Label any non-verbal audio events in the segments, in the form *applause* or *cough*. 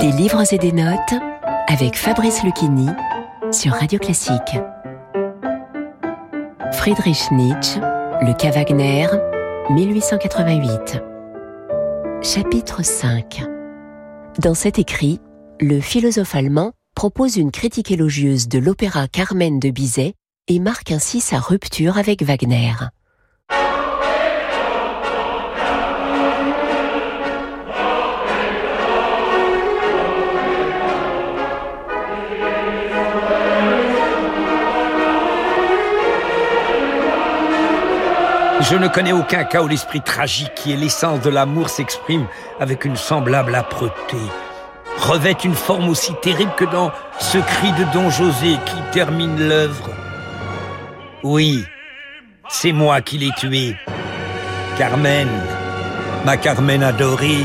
Des livres et des notes avec Fabrice Lucchini sur Radio Classique. Friedrich Nietzsche, Le cas Wagner, 1888. Chapitre 5 Dans cet écrit, le philosophe allemand propose une critique élogieuse de l'opéra Carmen de Bizet et marque ainsi sa rupture avec Wagner. Je ne connais aucun cas où l'esprit tragique qui est l'essence de l'amour s'exprime avec une semblable âpreté revêt une forme aussi terrible que dans ce cri de Don José qui termine l'œuvre. Oui, c'est moi qui l'ai tué. Carmen, ma Carmen adorée,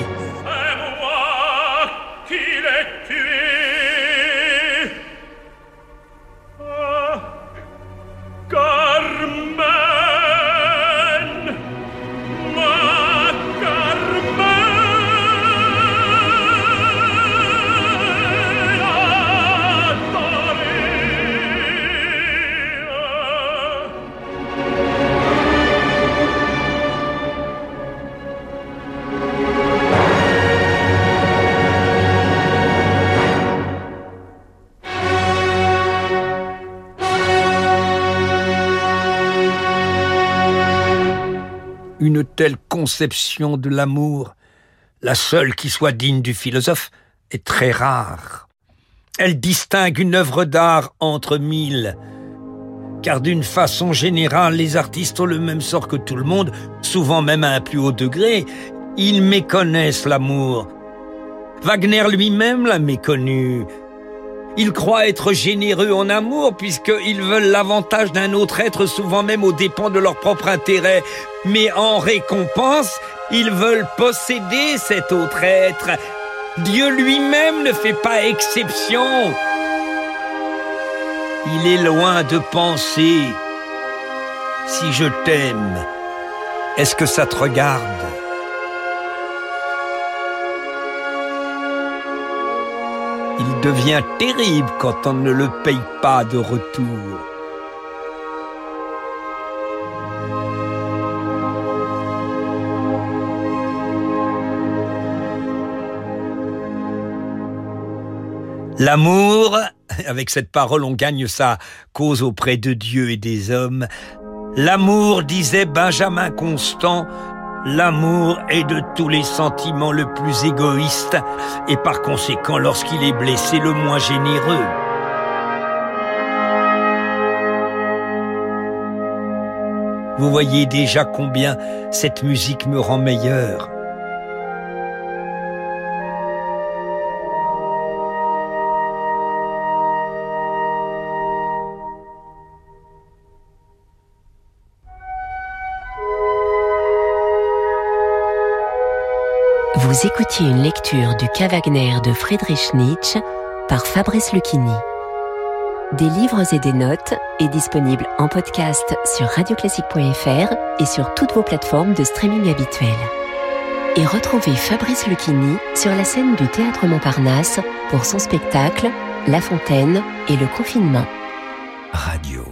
une telle conception de l'amour, la seule qui soit digne du philosophe, est très rare. Elle distingue une œuvre d'art entre mille, car d'une façon générale, les artistes ont le même sort que tout le monde, souvent même à un plus haut degré. Ils méconnaissent l'amour. Wagner lui-même l'a méconnu. Ils croient être généreux en amour puisqu'ils veulent l'avantage d'un autre être, souvent même aux dépens de leur propre intérêt. Mais en récompense, ils veulent posséder cet autre être. Dieu lui-même ne fait pas exception. Il est loin de penser, si je t'aime, est-ce que ça te regarde? Il devient terrible quand on ne le paye pas de retour. L'amour, *laughs* avec cette parole on gagne sa cause auprès de Dieu et des hommes. L'amour, disait Benjamin Constant, L'amour est de tous les sentiments le plus égoïste et par conséquent lorsqu'il est blessé le moins généreux. Vous voyez déjà combien cette musique me rend meilleur. Vous écoutiez une lecture du cas Wagner de Friedrich Nietzsche par Fabrice Lucchini. Des livres et des notes est disponible en podcast sur radioclassique.fr et sur toutes vos plateformes de streaming habituelles. Et retrouvez Fabrice Lucchini sur la scène du Théâtre Montparnasse pour son spectacle La Fontaine et le confinement. Radio.